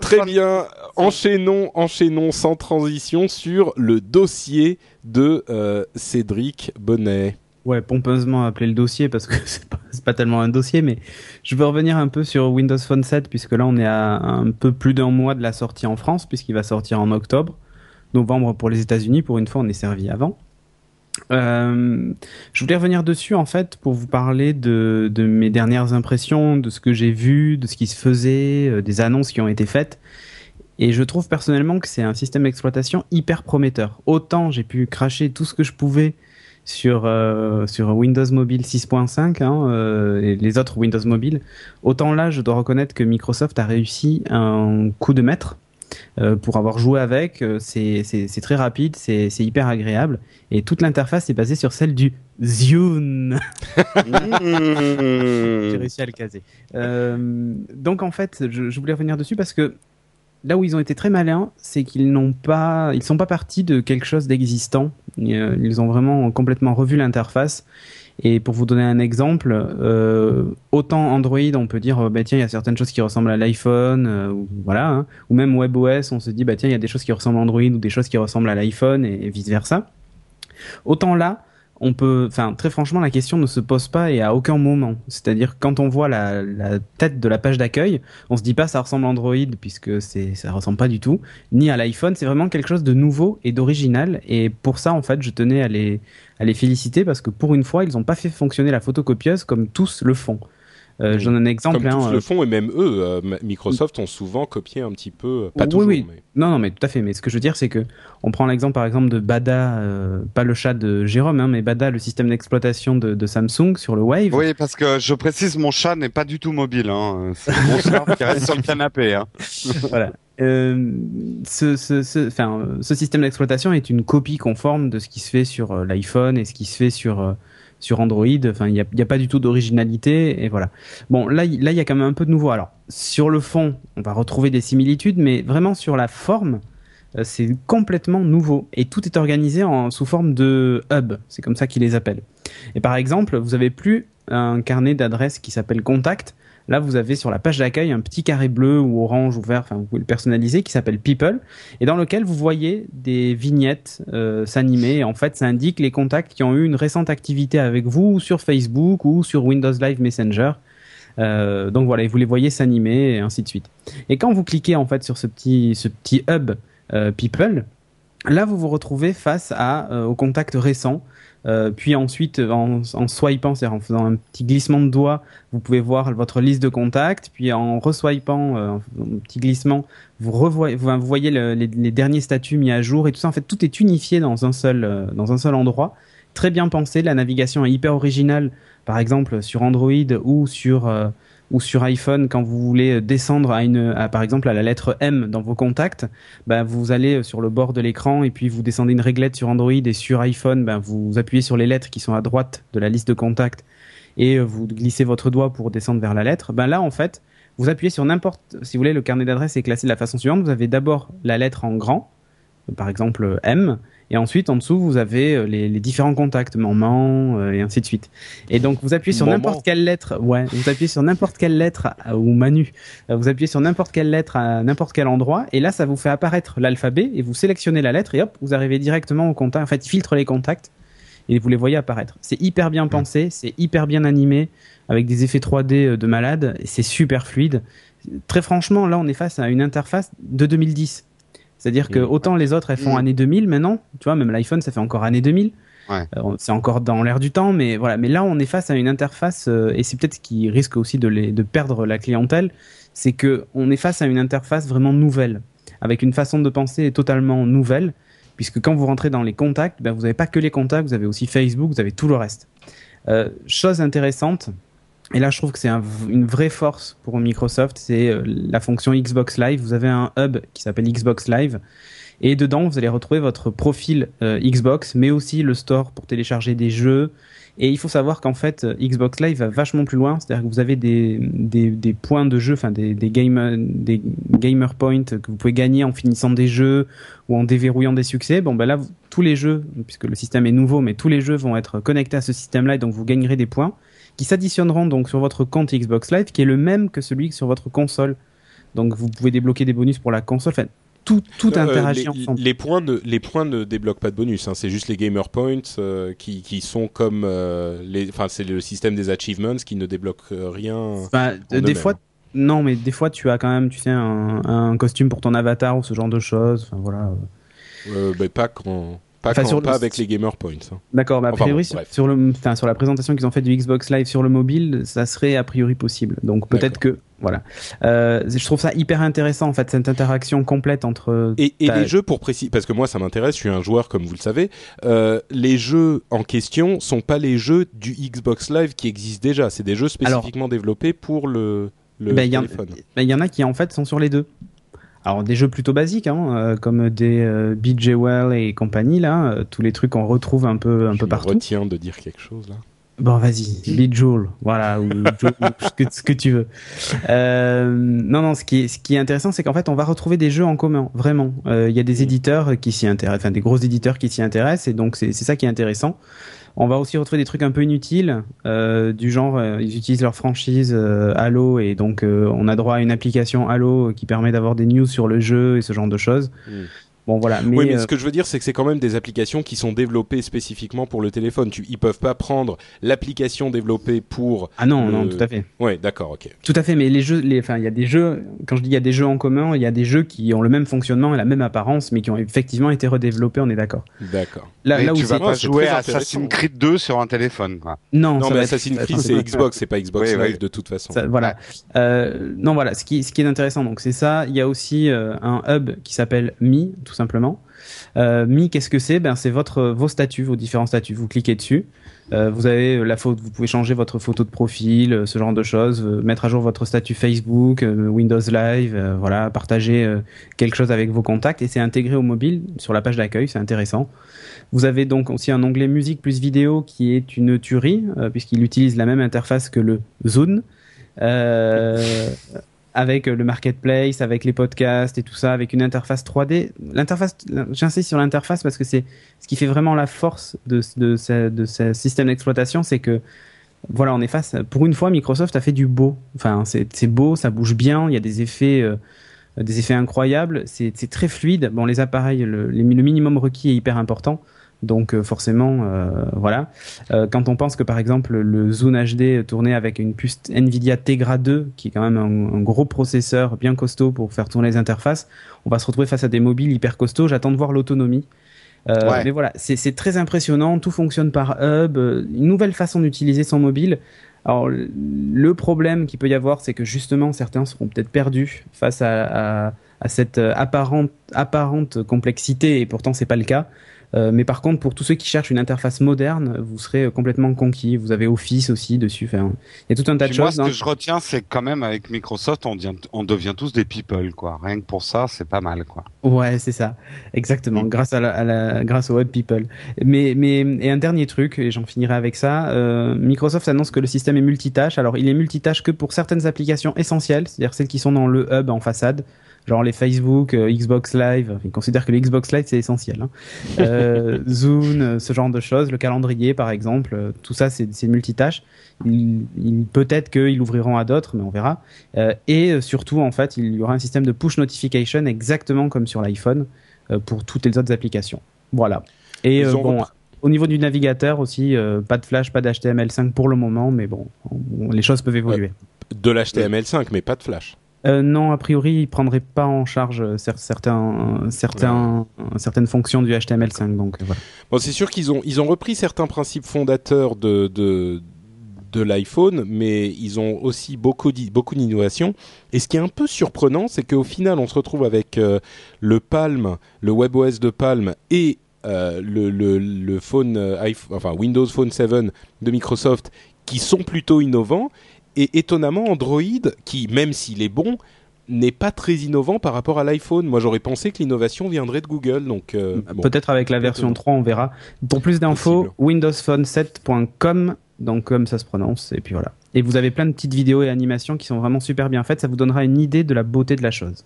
S1: Très bien. Enchaînons, enchaînons sans transition sur le dossier de euh, Cédric Bonnet.
S3: Ouais, pompeusement appelé le dossier parce que c'est pas, pas tellement un dossier, mais je veux revenir un peu sur Windows Phone 7 puisque là on est à un peu plus d'un mois de la sortie en France puisqu'il va sortir en octobre novembre pour les États-Unis. Pour une fois, on est servi avant. Euh, je voulais revenir dessus en fait pour vous parler de, mes dernières impressions, de ce que j'ai vu, de ce qui se faisait, euh, des annonces qui ont été faites. Et je trouve personnellement que c'est un système d'exploitation hyper prometteur. Autant j'ai pu cracher tout ce que je pouvais sur euh, Windows Mobile 6.5 hein, et les autres Windows Mobile, autant là je dois reconnaître que Microsoft a réussi un coup de maître euh, pour avoir joué avec, euh, c'est très rapide, c'est hyper agréable. Et toute l'interface est basée sur celle du Zune. J'ai réussi à le caser. Euh, donc en fait, je, je, voulais revenir dessus parce que là où ils ont été très malins, c'est qu'ils n'ont pas, ils sont pas partis de quelque chose d'existant. Ils ont vraiment complètement revu l'interface et pour vous donner un exemple, euh, autant Android, on peut dire, bah, tiens, il y a certaines choses qui ressemblent à l'iPhone, euh, voilà, hein, ou même WebOS, on se dit, bah tiens, il y a des choses qui ressemblent à Android ou des choses qui ressemblent à l'iPhone et vice versa. Autant là, on peut, enfin très franchement, la question ne se pose pas et à aucun moment. C'est-à-dire quand on voit la, la, tête de la page d'accueil, on se dit pas ça ressemble à Android puisque c'est ça ressemble pas du tout, ni à l'iPhone. C'est vraiment quelque chose de nouveau et d'original. Et pour ça, en fait, je tenais à les à les féliciter parce que pour une fois, ils n'ont pas fait fonctionner la photocopieuse comme tous le font. Euh, J'en ai un exemple.
S1: Comme
S3: hein,
S1: tous le euh, font et même eux, euh, Microsoft ont souvent copié un petit peu. Euh, pas
S3: oui,
S1: toujours,
S3: oui.
S1: Mais...
S3: Non, non, mais tout à fait. Mais ce que je veux dire, c'est que on prend l'exemple par exemple de Bada, pas le chat de Jérôme, hein, mais Bada, le système d'exploitation de, de, Samsung sur le Wave.
S4: Oui, parce que je précise, mon chat n'est pas du tout mobile. Hein. C'est mon chat qui reste sur le canapé. Hein.
S3: voilà. Euh, ce, ce, ce, ce système d'exploitation est une copie conforme de ce qui se fait sur l'iPhone et ce qui se fait sur sur Android. Enfin, il n'y a, pas du tout d'originalité et voilà. Bon, là, il y a quand même un peu de nouveau. Alors, sur le fond, on va retrouver des similitudes, mais vraiment sur la forme, euh, c'est complètement nouveau et tout est organisé en, sous forme de hub. C'est comme ça qu'ils les appellent. Et par exemple, vous avez plus un carnet d'adresses qui s'appelle Contact. Là, vous avez sur la page d'accueil un petit carré bleu ou orange ou vert, enfin vous pouvez le personnaliser, qui s'appelle People, et dans lequel vous voyez des vignettes euh, s'animer. En fait, ça indique les contacts qui ont eu une récente activité avec vous sur Facebook ou sur Windows Live Messenger. Euh, donc voilà, et vous les voyez s'animer et ainsi de suite. Et quand vous cliquez en fait sur ce petit hub euh, People, là vous vous retrouvez face aux contacts récents euh, puis ensuite, en, en swipant, c'est-à-dire en faisant un petit glissement de doigt, vous pouvez voir votre liste de contacts. Puis en reswipant, euh, un petit glissement, vous, voyez le, les, les, derniers statuts mis à jour et tout ça. En fait, tout est unifié dans un seul, euh, dans un seul endroit. Très bien pensé. La navigation est hyper originale. Par exemple, sur Android ou sur euh, ou sur iPhone, quand vous voulez descendre à une, à, par exemple à la lettre M dans vos contacts, bah, vous allez sur le bord de l'écran et puis vous descendez une réglette sur Android et sur iPhone, bah, vous appuyez sur les lettres qui sont à droite de la liste de contacts et vous glissez votre doigt pour descendre vers la lettre. Ben là, en fait, Vous appuyez sur n'importe, si vous voulez, le carnet d'adresse est classé de la façon suivante. Vous avez d'abord la lettre en grand, par exemple M, et ensuite en dessous vous avez euh, les, les différents contacts, maman euh, et ainsi de suite. Et donc vous appuyez sur n'importe quelle lettre, ouais, vous appuyez sur n'importe quelle lettre euh, ou Manu, vous appuyez sur n'importe quelle lettre à n'importe quel endroit, et là ça vous fait apparaître l'alphabet et vous sélectionnez la lettre et hop vous arrivez directement au contact. En fait, il filtre les contacts et vous les voyez apparaître. C'est hyper bien pensé, c'est hyper bien animé avec des effets 3D de malade, et c'est super fluide. Très franchement, là on est face à une interface de 2010. C'est-à-dire que autant les autres elles font
S4: Mm.
S3: année 2000 maintenant, tu vois, même l'iPhone ça fait encore année 2000.
S4: Ouais.
S3: Euh, c'est encore dans l'air du temps, mais voilà. Mais là on est face à une interface euh, et c'est peut-être ce qui risque aussi de, les, de perdre la clientèle, c'est que on est face à une interface vraiment nouvelle, avec une façon de penser totalement nouvelle, puisque quand vous rentrez dans les contacts, ben, vous n'avez pas que les contacts, vous avez aussi Facebook, vous avez tout le reste. Euh, chose intéressante, et là je trouve que c'est une vraie force pour Microsoft, c'est euh, la fonction Xbox Live. Vous avez un hub qui s'appelle Xbox Live, et dedans vous allez retrouver votre profil euh, Xbox, mais aussi le store pour télécharger des jeux. Et il faut savoir qu'en fait, euh, Xbox Live va vachement plus loin, c'est-à-dire que vous avez des, points de jeu, enfin des, des, game, des gamer points que vous pouvez gagner en finissant des jeux ou en déverrouillant des succès. Bon, ben là, tous les jeux, puisque le système est nouveau, mais tous les jeux vont être connectés à ce système-là, et donc vous gagnerez des points qui s'additionneront donc sur votre compte Xbox Live, qui est le même que celui sur votre console. Donc vous pouvez débloquer des bonus pour la console. Enfin, tout, tout
S1: Euh,
S3: interagit
S1: les, points ne les points ne débloquent pas de bonus. Hein. C'est juste les gamer points euh, qui qui sont comme euh, les. Enfin, c'est le système des achievements qui ne débloque rien.
S3: Des fois, non, mais des fois tu as quand même, tu sais, un, un costume pour ton avatar ou ce genre de choses. Enfin voilà.
S1: Ben, pas quand pas,
S3: Enfin,
S1: quand-
S3: sur le-
S1: pas avec les gamer points. hein.
S3: D'accord, bah, a
S1: Enfin,
S3: priori,
S1: bon,
S3: sur,
S1: bref.
S3: sur le, enfin, sur la présentation qu'ils ont fait du Xbox Live sur le mobile, ça serait a priori possible. Donc peut-être que, voilà. Euh, je trouve ça hyper intéressant, en fait, cette interaction complète entre.
S1: Et, les jeux pour préciser, parce que moi ça m'intéresse, je suis un joueur comme vous le savez. euh, les jeux en question sont pas les jeux du Xbox Live qui existent déjà. C'est des jeux spécifiquement développés pour le le
S3: Ben, il
S1: téléphone.
S3: ben, il y en a qui, en fait, sont sur les deux. Alors, des jeux plutôt basiques, hein, euh, comme des euh, BJ Well et compagnie, là, euh, tous les trucs qu'on retrouve un peu, un
S1: je
S3: peu
S1: me
S3: partout.
S1: retiens de dire quelque chose là.
S3: Bon, vas-y, Bejewel, voilà, ou Joule, ce, que, ce que tu veux. Euh, non, non, ce qui est, ce qui est intéressant, c'est qu'en fait, on va retrouver des jeux en commun, vraiment. Euh, Il y a des éditeurs qui s'y intéressent, enfin des gros éditeurs qui s'y intéressent, et donc c'est c'est ça qui est intéressant. On va aussi retrouver des trucs un peu inutiles, euh, du genre, euh, ils utilisent leur franchise euh, Halo, et donc on a droit à une application Halo qui permet d'avoir des news sur le jeu et ce genre de choses.
S1: Mm.
S3: Bon, voilà, mais,
S1: oui, mais
S3: euh,
S1: ce que je veux dire, c'est que c'est quand même des applications qui sont développées spécifiquement pour le téléphone. Tu, ils peuvent pas prendre l'application développée pour.
S3: ah non,
S1: le-
S3: non, tout à fait.
S1: Ouais, d'accord, ok.
S3: Tout à fait, mais les jeux, les, enfin, il y a des jeux. Quand je dis il y a des jeux en commun, il y a des jeux qui ont le même fonctionnement et la même apparence, mais qui ont effectivement été redéveloppés. On est d'accord.
S1: D'accord.
S3: Là, là où
S4: tu vas pas jouer à
S1: intéressant.
S4: Assassin's Creed 2 sur un téléphone. quoi.
S3: non,
S1: Non, mais Assassin's Creed c'est Xbox, c'est pas Xbox
S4: Oui,
S1: Live
S4: oui.
S1: de toute façon.
S3: ça- voilà. Euh, non, voilà. Ce qui, ce qui est intéressant, donc, c'est ça. Il y a aussi euh, un hub qui s'appelle Mi, tout simplement. Euh, Mi, qu'est-ce que c'est? Ben, c'est votre vos statuts, vos différents statuts. Vous cliquez dessus. Euh, vous avez la vous pouvez changer votre photo de profil, euh, ce genre de choses, mettre à jour votre statut Facebook, Windows Live, voilà, partager quelque chose avec vos contacts et c'est intégré au mobile sur la page d'accueil, c'est intéressant. Vous avez donc aussi un onglet musique plus vidéo qui est une tuerie puisqu'il utilise la même interface que le. Euh, avec le marketplace, avec les podcasts et tout ça, avec une interface 3D. L'interface, j'insiste sur l'interface parce que c'est ce qui fait vraiment la force de, ce, système d'exploitation, c'est que voilà, on est face. Pour une fois, Microsoft a fait du beau. Enfin, c'est beau, ça bouge bien, il y a des effets, euh, des effets incroyables. C'est très fluide. Bon, les appareils, le minimum requis est hyper important. Donc euh, forcément, euh, voilà. Euh, quand on pense que par exemple le Zune HD tournait avec une puce Nvidia Tegra 2, qui est quand même un, un gros processeur bien costaud pour faire tourner les interfaces, on va se retrouver face à des mobiles hyper costauds. J'attends de voir l'autonomie. Euh,
S4: Ouais.
S3: Mais voilà, c'est très impressionnant. Tout fonctionne par hub. Une nouvelle façon d'utiliser son mobile. Alors le- problème qu'il peut y avoir, c'est que justement certains seront peut-être perdus face à, à, à cette apparente, apparente complexité, et pourtant c'est pas le cas. Euh, mais par contre, pour tous ceux qui cherchent une interface moderne, vous serez complètement conquis. Vous avez Office aussi dessus. Enfin, il y a tout un tas de
S4: Puis moi,
S3: choses.
S4: ce que
S3: hein.
S4: je retiens, c'est quand même avec Microsoft, on, devient- on devient tous des people, quoi. Rien que pour ça, c'est pas mal, quoi.
S3: Ouais, c'est ça, exactement. Grâce à la, à la- grâce au web people. Mais mais et un dernier truc, et j'en finirai avec ça. euh, Microsoft annonce que le système est multitâche. Alors, il est multitâche que pour certaines applications essentielles, c'est-à-dire celles qui sont dans le hub en façade. Genre les Facebook, euh, Xbox Live, ils considèrent que le Xbox Live c'est essentiel. Hein. Euh, Zoom, euh, ce genre de choses, le calendrier par exemple, tout ça c'est multitâche. Il, il- Peut-être qu'ils l'ouvriront à d'autres, mais on verra. Et surtout, en fait, il y aura un système de push notification exactement comme sur l'iPhone pour toutes les autres applications. Voilà. Et bon, au niveau du navigateur aussi, euh, pas de Flash, pas d'HTML5 pour le moment, mais bon, on- les choses peuvent évoluer.
S1: De l'HTML5, mais pas de Flash.
S3: Euh, non, a priori, ils prendraient pas en charge euh, cer- certains, euh, certains, certaines fonctions du HTML5. Donc voilà.
S1: Bon, c'est sûr qu'ils ont, ils ont repris certains principes fondateurs de, de, de l'iPhone, mais ils ont aussi beaucoup, beaucoup d'innovations. Et ce qui est un peu surprenant, c'est qu'au final, on se retrouve avec euh, le Palm, le WebOS de Palm et euh, le, le, le phone, iPhone- enfin Windows Phone 7 de Microsoft, qui sont plutôt innovants. Et étonnamment, Android, qui, même s'il est bon, n'est pas très innovant par rapport à l'iPhone. Moi, j'aurais pensé que l'innovation viendrait de Google. Donc, euh, bon.
S3: Peut-être avec la version 3, on verra. Pour plus d'infos, windowsphone7.com, donc comme ça se prononce, et puis voilà. Et vous avez plein de petites vidéos et animations qui sont vraiment super bien faites. Ça vous donnera une idée de la beauté de la chose.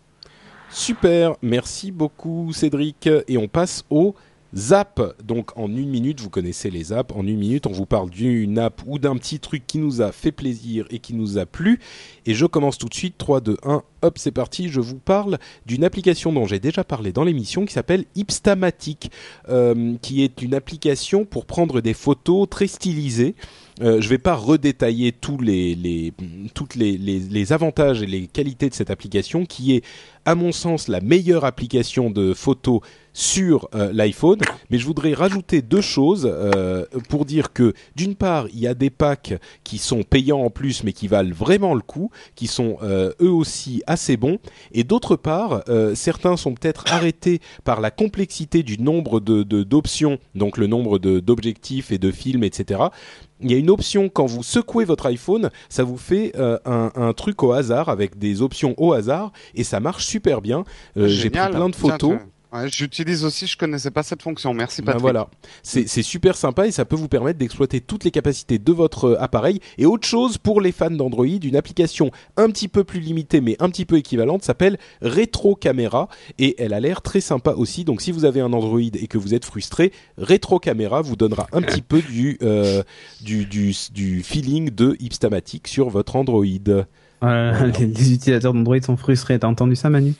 S1: Super, merci beaucoup Cédric. Et on passe au Zap. Donc en une minute, vous connaissez les zaps. En une minute, on vous parle d'une app ou d'un petit truc qui nous a fait plaisir et qui nous a plu. Et je commence tout de suite. 3, 2, 1, hop, c'est parti. Je vous parle d'une application dont j'ai déjà parlé dans l'émission qui s'appelle Ipstamatic, euh, qui est une application pour prendre des photos très stylisées. Euh, je vais pas redétailler tous les, avantages et les qualités de cette application, qui est à mon sens la meilleure application de photos sur euh, l'iPhone, mais je voudrais rajouter deux choses euh, pour dire que d'une part, il y a des packs qui sont payants en plus, mais qui valent vraiment le coup, qui sont eux aussi assez bons, et d'autre part, certains sont peut-être arrêtés par la complexité du nombre d'options, donc le nombre d'objectifs et de films, etc. Il y a une option quand vous secouez votre iPhone, ça vous fait euh, un, un truc au hasard avec des options au hasard et ça marche super bien. Euh, J'ai pris plein de photos.
S4: Ouais, J'utilise aussi, je connaissais pas cette fonction. Merci
S1: Ben
S4: Patrick.
S1: voilà, c'est super sympa et ça peut vous permettre d'exploiter toutes les capacités de votre euh, appareil. Et autre chose pour les fans d'Android, une application un petit peu plus limitée mais un petit peu équivalente s'appelle Retro Camera et elle a l'air très sympa aussi. Donc si vous avez un Android et que vous êtes frustré, Retro Camera vous donnera un petit peu du euh, du, du du feeling de Ipstamatic sur votre Android.
S3: Voilà, les, les utilisateurs d'Android sont frustrés. T'as entendu ça, Manu?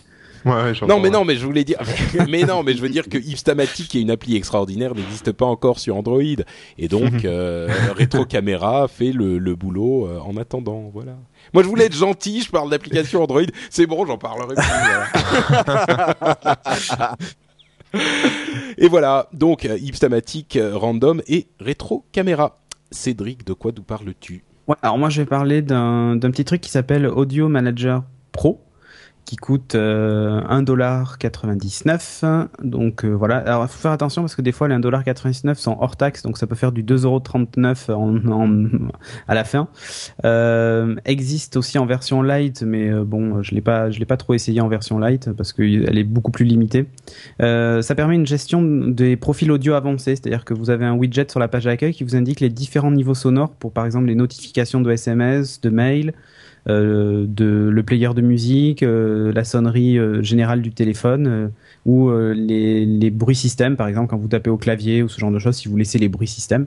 S2: Ouais, ouais, j'entends,
S1: Non, mais non, mais je voulais dire, mais non, mais je veux dire que Ipstamatic, qui est une appli extraordinaire, n'existe pas encore sur Android, et donc euh, Retro Camera fait le, le boulot euh, en attendant. Voilà. Moi, je voulais être gentil, je parle d'application Android, c'est bon, j'en parlerai plus. voilà. et voilà, donc euh, Ipstamatic, euh, Random et Retro Camera. Cédric, de quoi nous parles-tu?
S3: Ouais, alors moi je vais parler d'un d'un petit truc qui s'appelle Audio Manager Pro qui coûte euh, 1,99$. Donc euh, voilà, alors il faut faire attention parce que des fois les 1,99$ sont hors taxe, donc ça peut faire du 2,39€ en, en, à la fin. Euh, existe aussi en version light, mais euh, bon, je l'ai pas, je l'ai pas trop essayé en version light parce qu'elle est beaucoup plus limitée. Euh, ça permet une gestion des profils audio avancés, c'est-à-dire que vous avez un widget sur la page d'accueil qui vous indique les différents niveaux sonores pour par exemple les notifications de SMS, de mail, euh, de le player de musique, euh, la sonnerie euh, générale du téléphone euh, ou euh, les, les bruits système par exemple quand vous tapez au clavier ou ce genre de choses si vous laissez les bruits système.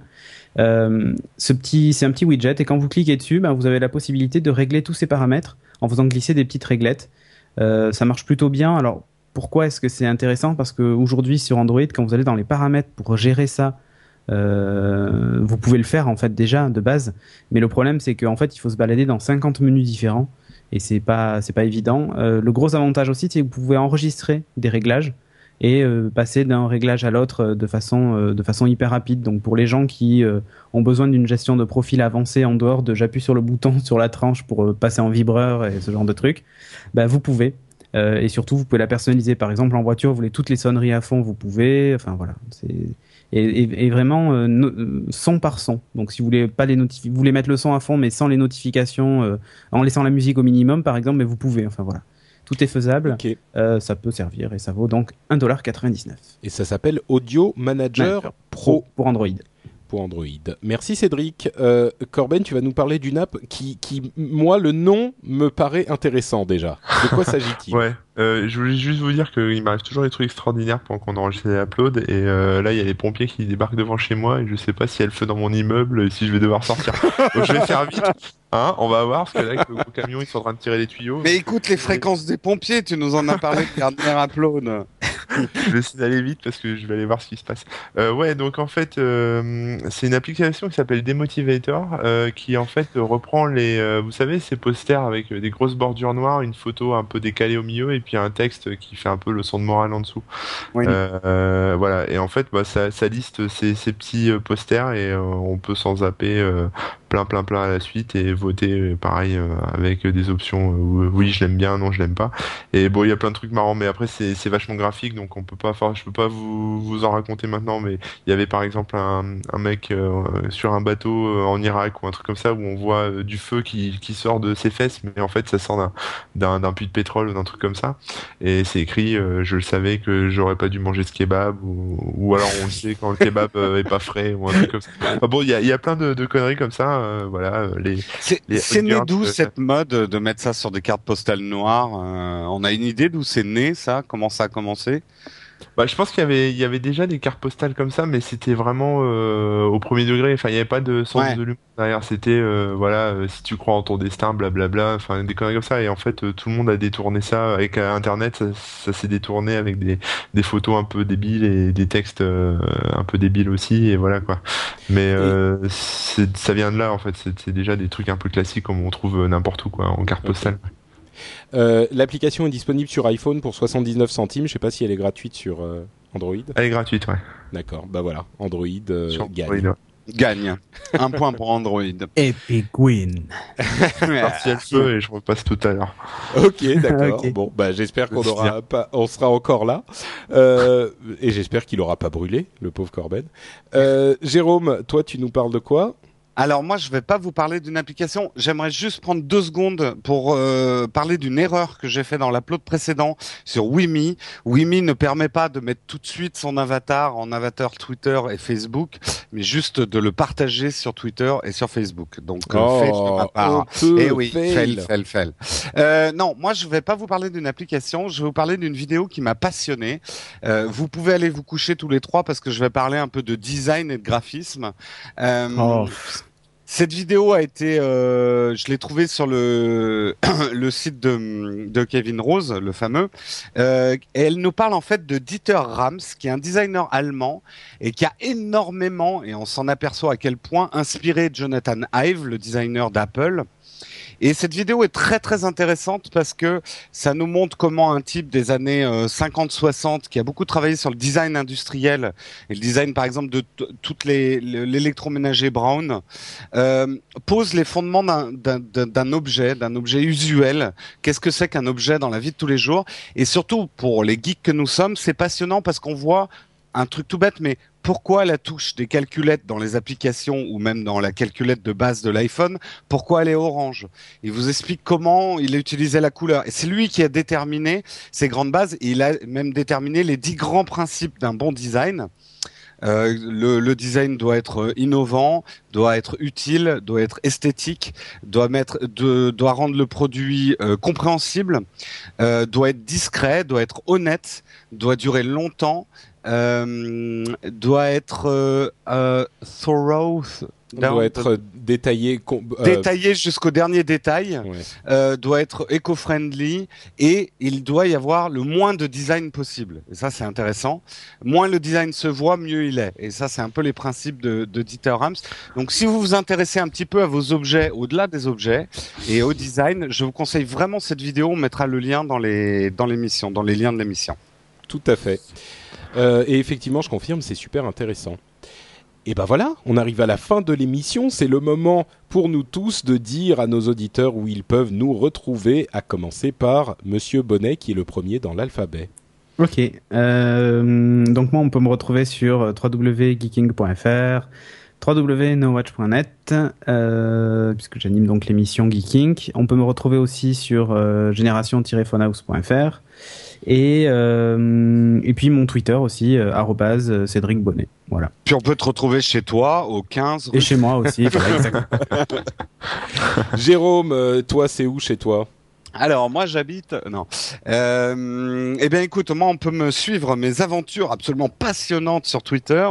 S3: Euh, ce petit, c'est un petit widget et quand vous cliquez dessus, ben, vous avez la possibilité de régler tous ces paramètres en faisant glisser des petites réglettes. Euh, ça marche plutôt bien. Alors pourquoi est-ce que c'est intéressant? Parce qu'aujourd'hui sur Android, quand vous allez dans les paramètres pour gérer ça, euh, vous pouvez le faire en fait déjà de base, mais le problème c'est qu'en fait il faut se balader dans 50 menus différents et c'est pas c'est pas évident. Euh, le gros avantage aussi c'est que vous pouvez enregistrer des réglages et euh, passer d'un réglage à l'autre de façon de façon hyper rapide. Donc pour les gens qui ont besoin d'une gestion de profil avancée en dehors de j'appuie sur le bouton sur la tranche pour passer en vibreur et ce genre de trucs, bah, vous pouvez. Et surtout, vous pouvez la personnaliser. Par exemple, en voiture, vous voulez toutes les sonneries à fond, vous pouvez. Enfin voilà. C'est et, et, et, vraiment euh, no, son par son. Donc si vous voulez pas les notifier, vous voulez mettre le son à fond mais sans les notifications, euh, en laissant la musique au minimum par exemple, mais vous pouvez. Enfin voilà, tout est faisable. Euh, ça peut servir et ça vaut donc 1,99$.
S1: Et ça s'appelle Audio Manager
S3: Manager
S1: Pro
S3: pour Android.
S1: pour Android. Merci Cédric. Euh, Corben, tu vas nous parler d'une app qui, qui, moi, le nom me paraît intéressant déjà. De quoi s'agit-il?
S2: Ouais, euh, je voulais juste vous dire qu'il m'arrive toujours des trucs extraordinaires pendant qu'on enregistre les uploads et euh, là il y a les pompiers qui débarquent devant chez moi et je sais pas si elle feu dans mon immeuble et si je vais devoir sortir. Donc je vais faire vite. Hein, on va voir parce que là avec le gros camion ils sont en train de tirer les tuyaux.
S4: Mais écoute les fréquences des pompiers, tu nous en as parlé le dernier upload.
S2: je vais essayer d'aller vite parce que je vais aller voir ce qui se passe. Euh, ouais, donc en fait, euh, c'est une application qui s'appelle Demotivator, euh, qui en fait reprend les, euh, vous savez, ces posters avec des grosses bordures noires, une photo un peu décalée au milieu et puis un texte qui fait un peu le son de morale en dessous.
S4: Oui.
S2: Euh, voilà, et en fait, bah, ça, ça liste ces, ces petits euh, posters et euh, on peut s'en zapper euh, plein, plein, plein à la suite et voter euh, pareil euh, avec des options euh, oui, je l'aime bien, non, je l'aime pas. Et bon, il y a plein de trucs marrants, mais après c'est c'est vachement graphique, donc on peut pas, enfin, je peux pas vous vous en raconter maintenant, mais il y avait par exemple un, un mec euh, sur un bateau euh, en Irak ou un truc comme ça où on voit euh, du feu qui qui sort de ses fesses, mais en fait ça sort d'un d'un puits de pétrole ou d'un truc comme ça. Et c'est écrit, je le savais que j'aurais pas dû manger ce kebab ou ou alors on le sait quand le kebab est pas frais ou un truc comme ça. Bon, il y a il y a plein de, de conneries comme ça, euh, voilà. euh, Les
S4: C'est né d'où
S2: Girls,
S4: cette mode de mettre ça sur des cartes postales noires euh, On a une idée d'où c'est né ça? Comment ça a commencé?
S2: Bah, je pense qu'il y avait, il y avait déjà des cartes postales comme ça, mais c'était vraiment euh, au premier degré. Enfin, il n'y avait pas de sens
S4: Ouais.
S2: de l'humour derrière. C'était, euh, voilà, euh, si tu crois en ton destin, blablabla. Enfin, des conneries comme ça. Et en fait, tout le monde a détourné ça avec Internet. Ça, ça s'est détourné avec des, des photos un peu débiles et des textes un peu débiles aussi. Et voilà quoi. Mais ça vient de là en fait. C'est déjà des trucs un peu classiques comme on trouve n'importe où quoi en carte
S1: Ok.
S2: postale.
S1: Euh, L'application est disponible sur iPhone pour 79 centimes. Je sais pas si elle est gratuite sur euh, Android.
S2: Elle est gratuite, ouais.
S1: D'accord. Bah voilà, Android euh,
S2: Sur
S1: gagne.
S2: Android, ouais.
S4: Gagne. Un point pour Android.
S3: Epic Win.
S2: Parti elle peut et je repasse tout à l'heure.
S1: Ok, d'accord. Bon, bah j'espère qu'on aura pas, on sera encore là, euh, et j'espère qu'il aura pas brûlé, le pauvre Corben. Euh, Jérôme, toi, tu nous parles de quoi?
S4: Alors moi, je vais pas vous parler d'une application. J'aimerais juste prendre deux secondes pour euh, parler d'une erreur que j'ai fait dans l'upload précédent sur Wimi. Wimi ne permet pas de mettre tout de suite son avatar en avatar Twitter et Facebook, mais juste de le partager sur Twitter et sur Facebook. Donc, euh, fail de ma part. Eh oui,
S1: fail.
S4: fail, fail, fail. Euh, non, moi je vais pas vous parler d'une application, je vais vous parler d'une vidéo qui m'a passionné. Euh, vous pouvez aller vous coucher tous les trois parce que je vais parler un peu de design et de graphisme. Euh,
S3: Oh.
S4: Cette vidéo a été, euh, je l'ai trouvée sur le site de, de Kevin Rose, le fameux. Euh, et elle nous parle en fait de Dieter Rams, qui est un designer allemand et qui a énormément, et on s'en aperçoit à quel point, inspiré Jonathan Ive, le designer d'Apple. Et cette vidéo est très très intéressante parce que ça nous montre comment un type des années euh, 50-60 qui a beaucoup travaillé sur le design industriel et le design par exemple de toutes les le- l'électroménager Brown euh, pose les fondements d'un objet, d'un objet usuel. Qu'est-ce que c'est qu'un objet dans la vie de tous les jours? Et surtout pour les geeks que nous sommes, c'est passionnant parce qu'on voit un truc tout bête, mais pourquoi la touche des calculettes dans les applications ou même dans la calculette de base de l'iPhone, pourquoi elle est orange? Il vous explique comment il a utilisé la couleur. Et c'est lui qui a déterminé ces grandes bases. Il a même déterminé les dix grands principes d'un bon design. Euh, le, design doit être innovant, doit être utile, doit être esthétique, doit rendre le produit euh, compréhensible, euh, doit être discret, doit être honnête, doit durer longtemps, doit être euh, euh, thorough,
S1: doit être détaillé. euh,
S4: jusqu'au dernier détail,
S1: ouais.
S4: euh, doit être éco-friendly et il doit y avoir le moins de design possible. Et ça, c'est intéressant. Moins le design se voit, mieux il est. Et ça, c'est un peu les principes de, de Dieter Rams. Donc, si vous vous intéressez un petit peu à vos objets, au-delà des objets et au design, je vous conseille vraiment cette vidéo. On mettra le lien dans les dans l'émission, dans les liens de l'émission.
S1: Tout à fait. Euh, et effectivement, je confirme, c'est super intéressant. Et ben voilà, on arrive à la fin de l'émission. C'est le moment pour nous tous de dire à nos auditeurs où ils peuvent nous retrouver, à commencer par Monsieur Bonnet qui est le premier dans l'alphabet.
S3: Ok. Euh, donc moi, on peut me retrouver sur www.geeking.fr, www.nowatch.net, euh, puisque j'anime donc l'émission Geeking. On peut me retrouver aussi sur euh, génération-phonehouse.fr et euh, et puis mon Twitter aussi euh, arrobase euh, Cédric Bonnet. Voilà.
S4: Puis on peut te retrouver chez toi au 15
S3: Et chez moi aussi. voilà.
S1: Jérôme, toi, c'est où chez toi?
S4: Alors moi j'habite non. Euh, eh bien écoute, moi on peut me suivre mes aventures absolument passionnantes sur Twitter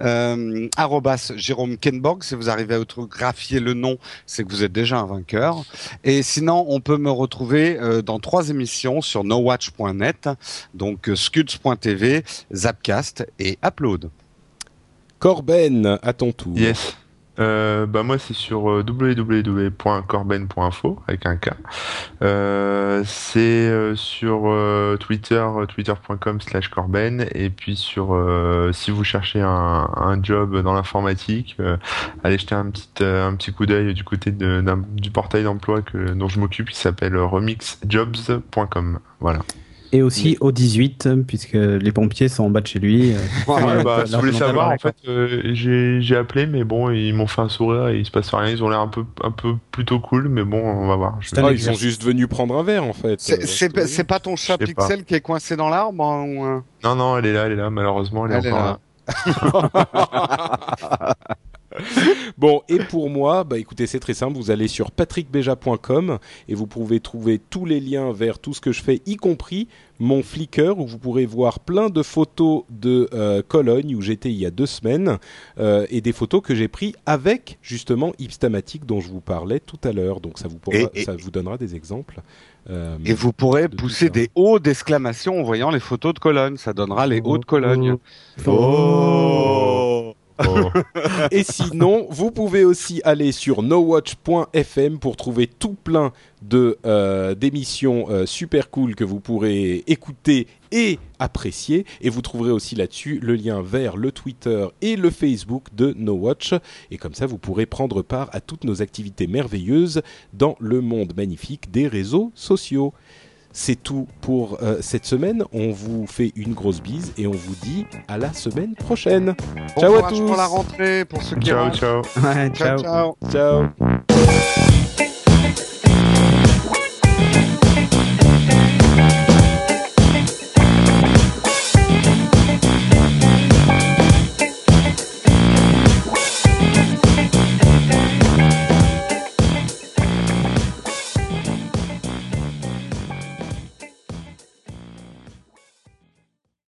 S4: euh, arrobas Jérôme Kenborg. Si vous arrivez à orthographier le nom, c'est que vous êtes déjà un vainqueur. Et sinon on peut me retrouver euh, dans trois émissions sur nowatch.net, donc euh, scuds.tv, Zapcast et Upload.
S1: Corben, à ton tour.
S2: Yes. Euh, bah moi c'est sur euh, www.corben.info avec un K. Euh, c'est euh, sur euh, Twitter twitter.com slash corben et puis sur euh, si vous cherchez un, un job dans l'informatique, allez jeter un petit un petit coup d'œil du côté de, du portail d'emploi que dont je m'occupe qui s'appelle remixjobs.com. Voilà.
S3: Et aussi au 18, puisque les pompiers sont en bas de chez lui. euh,
S2: Ouais, bah,
S3: leur
S2: si vous voulez savoir, en fait, euh, j'ai appelé, mais bon, ils m'ont fait un sourire et il se passe rien. Ils ont l'air un peu, un peu plutôt cool, mais bon, on va voir.
S1: Ah, ils sont juste venus prendre un verre en fait.
S4: C'est
S1: Euh,
S4: pas- ton chat
S2: pas.
S4: Pixel qui est coincé dans l'arbre hein, ou, euh
S2: Non, non, elle est là, elle est là. Malheureusement, elle est
S4: Elle est
S2: encore
S4: là.
S1: Bon, et pour moi, bah écoutez, c'est très simple. Vous allez sur patrickbeja.com et vous pouvez trouver tous les liens vers tout ce que je fais, y compris mon Flickr où vous pourrez voir plein de photos de euh, Cologne où j'étais il y a deux semaines euh, et des photos que j'ai pris avec justement Ipstamatic dont je vous parlais tout à l'heure. Donc ça vous pourra,
S4: Et- et-
S1: ça vous donnera des exemples. Euh,
S4: Et vous pourrez
S1: de
S4: pousser des hauts d'exclamation en voyant les photos de Cologne. Ça donnera les hauts de Cologne.
S2: Oh. Oh.
S1: Et sinon, vous pouvez aussi aller sur nowatch.fm pour trouver tout plein euh, d'émissions euh, super cool que vous pourrez écouter et apprécier. Et vous trouverez aussi là-dessus le lien vers le Twitter et le Facebook de No Watch. Et comme ça, vous pourrez prendre part à toutes nos activités merveilleuses dans le monde magnifique des réseaux sociaux. C'est tout pour euh, cette semaine. On vous fait une grosse bise et on vous dit à la semaine prochaine.
S4: Bon
S1: Ciao à
S4: courage
S1: tous.
S4: pour la rentrée, pour ceux qui
S2: ciao,
S4: rentrent.
S2: ciao.
S3: Ouais,
S4: ciao. ciao.
S1: Ciao.